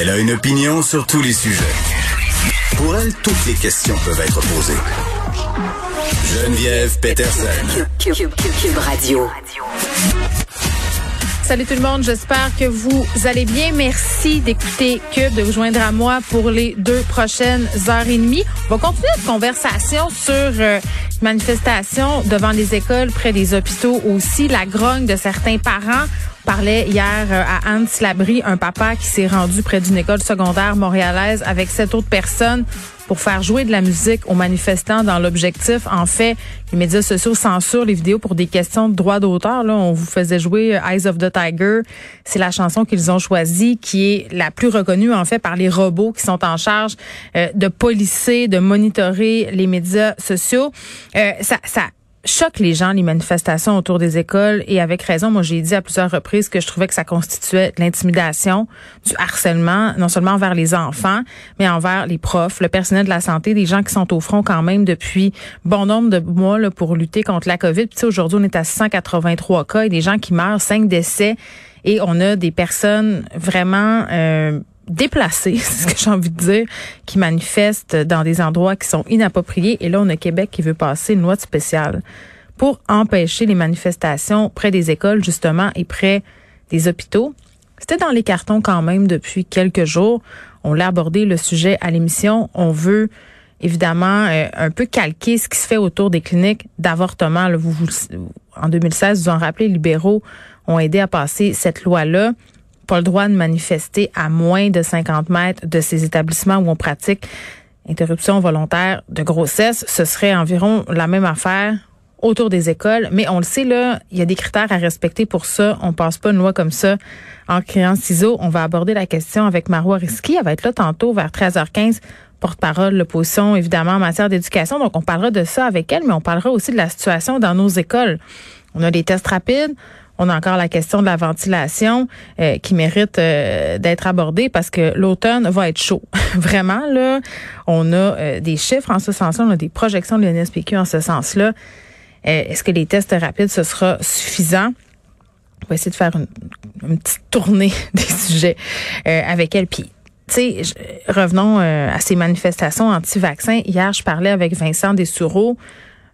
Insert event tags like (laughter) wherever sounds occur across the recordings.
Elle a une opinion sur tous les sujets. Pour elle, toutes les questions peuvent être posées. Geneviève Peterson. Cube, Radio. Salut tout le monde, j'espère que vous allez bien. Merci d'écouter Cube, de vous joindre à moi pour les deux prochaines heures et demie. On va continuer notre conversation sur euh, manifestations devant les écoles, près des hôpitaux aussi, la grogne de certains parents parlait hier euh, à Anne Slabry, un papa qui s'est rendu près d'une école secondaire montréalaise avec sept autres personnes pour faire jouer de la musique aux manifestants dans l'objectif. En fait, les médias sociaux censurent les vidéos pour des questions de droit d'auteur. Là, on vous faisait jouer euh, Eyes of the Tiger. C'est la chanson qu'ils ont choisie, qui est la plus reconnue en fait par les robots qui sont en charge euh, de policer, de monitorer les médias sociaux. ça, ça choque les gens, les manifestations autour des écoles. Et avec raison, moi, j'ai dit à plusieurs reprises que je trouvais que ça constituait de l'intimidation, du harcèlement, non seulement envers les enfants, mais envers les profs, le personnel de la santé, des gens qui sont au front quand même depuis bon nombre de mois là, pour lutter contre la COVID. Puis aujourd'hui, on est à 183 cas et des gens qui meurent, 5 décès. Et on a des personnes vraiment... Euh, déplacés, (laughs) c'est ce que j'ai envie de dire, qui manifestent dans des endroits qui sont inappropriés. Et là, on a Québec qui veut passer une loi spéciale pour empêcher les manifestations près des écoles, justement, et près des hôpitaux. C'était dans les cartons quand même depuis quelques jours. On l'a abordé le sujet à l'émission. On veut évidemment euh, un peu calquer ce qui se fait autour des cliniques d'avortement. Vous, en 2016, vous en rappelez, les libéraux ont aidé à passer cette loi-là pas le droit de manifester à moins de 50 mètres de ces établissements où on pratique interruption volontaire de grossesse. Ce serait environ la même affaire autour des écoles. Mais on le sait, là, il y a des critères à respecter pour ça. On passe pas une loi comme ça en créant ciseaux. On va aborder la question avec Marois Risky. Elle va être là tantôt vers 13h15 porte-parole l'opposition, évidemment, en matière d'éducation. Donc, on parlera de ça avec elle, mais on parlera aussi de la situation dans nos écoles. On a des tests rapides. On a encore la question de la ventilation euh, qui mérite euh, d'être abordée parce que l'automne va être chaud. (laughs) Vraiment, là, on a euh, des chiffres en ce sens-là, on a des projections de l'NSPQ en ce sens-là. Est-ce que les tests rapides, ce sera suffisant? On va essayer de faire une, petite tournée (laughs) des sujets avec elle. Puis, tu sais, revenons à ces manifestations anti-vaccins. Hier, je parlais avec Vincent Dessoureau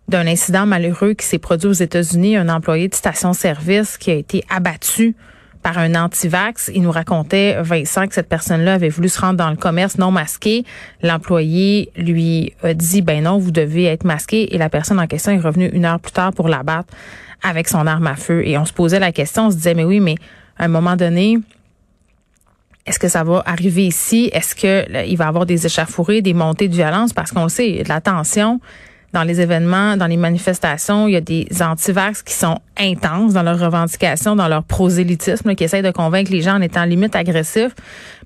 d'un incident malheureux qui s'est produit aux États-Unis, un employé de station-service qui a été abattu par un anti-vax. Il nous racontait, Vincent, que cette personne-là avait voulu se rendre dans le commerce non masqué. L'employé lui a dit, ben non, vous devez être masqué. Et la personne en question est revenue une heure plus tard pour l'abattre avec son arme à feu. Et on se posait la question, on se disait, mais oui, mais à un moment donné, est-ce que ça va arriver ici? Est-ce que il va y avoir des échafourées, des montées de violence? Parce qu'on sait, de la tension dans les événements, dans les manifestations, il y a des antivax qui sont intenses dans leurs revendications, dans leur prosélytisme, qui essayent de convaincre les gens en étant limite agressifs.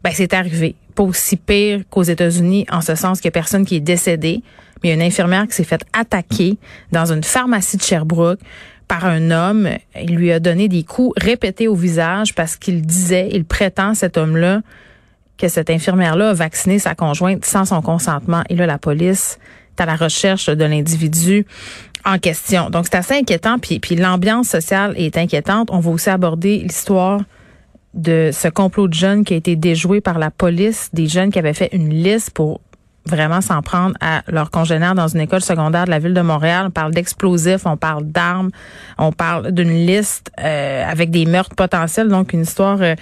Ben, c'est arrivé. Pas aussi pire qu'aux États-Unis, en ce sens qu'il y a personne qui est décédé, mais il y a une infirmière qui s'est faite attaquer dans une pharmacie de Sherbrooke par un homme. Il lui a donné des coups répétés au visage parce qu'il disait, il prétend, cet homme-là, que cette infirmière-là a vacciné sa conjointe sans son consentement. Et là, la police à la recherche de l'individu en question. Donc, c'est assez inquiétant. Puis, puis l'ambiance sociale est inquiétante. On va aussi aborder l'histoire de ce complot de jeunes qui a été déjoué par la police, des jeunes qui avaient fait une liste pour vraiment s'en prendre à leurs congénères dans une école secondaire de la ville de Montréal. On parle d'explosifs, on parle d'armes, on parle d'une liste euh, avec des meurtres potentiels, donc une histoire euh,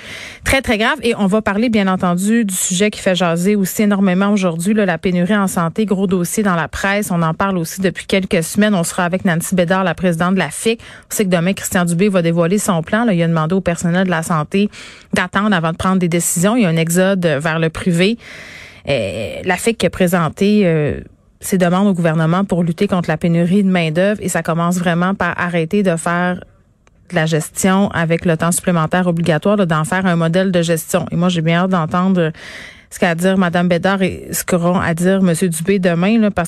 très, très grave. Et on va parler, bien entendu, du sujet qui fait jaser aussi énormément aujourd'hui, la pénurie en santé, gros dossier dans la presse. On en parle aussi depuis quelques semaines. On sera avec Nancy Bédard, la présidente de la FIC. On sait que demain, Christian Dubé va dévoiler son plan. Là, il a demandé au personnel de la santé d'attendre avant de prendre des décisions. Il y a un exode vers le privé. Euh, la FIC a présenté euh, ses demandes au gouvernement pour lutter contre la pénurie de main-d'œuvre et ça commence vraiment par arrêter de faire de la gestion avec le temps supplémentaire obligatoire, d'en faire un modèle de gestion. Et moi, j'ai bien hâte d'entendre ce qu'a à dire Mme Bédard et ce qu'auront à dire M. Dubé demain, là, parce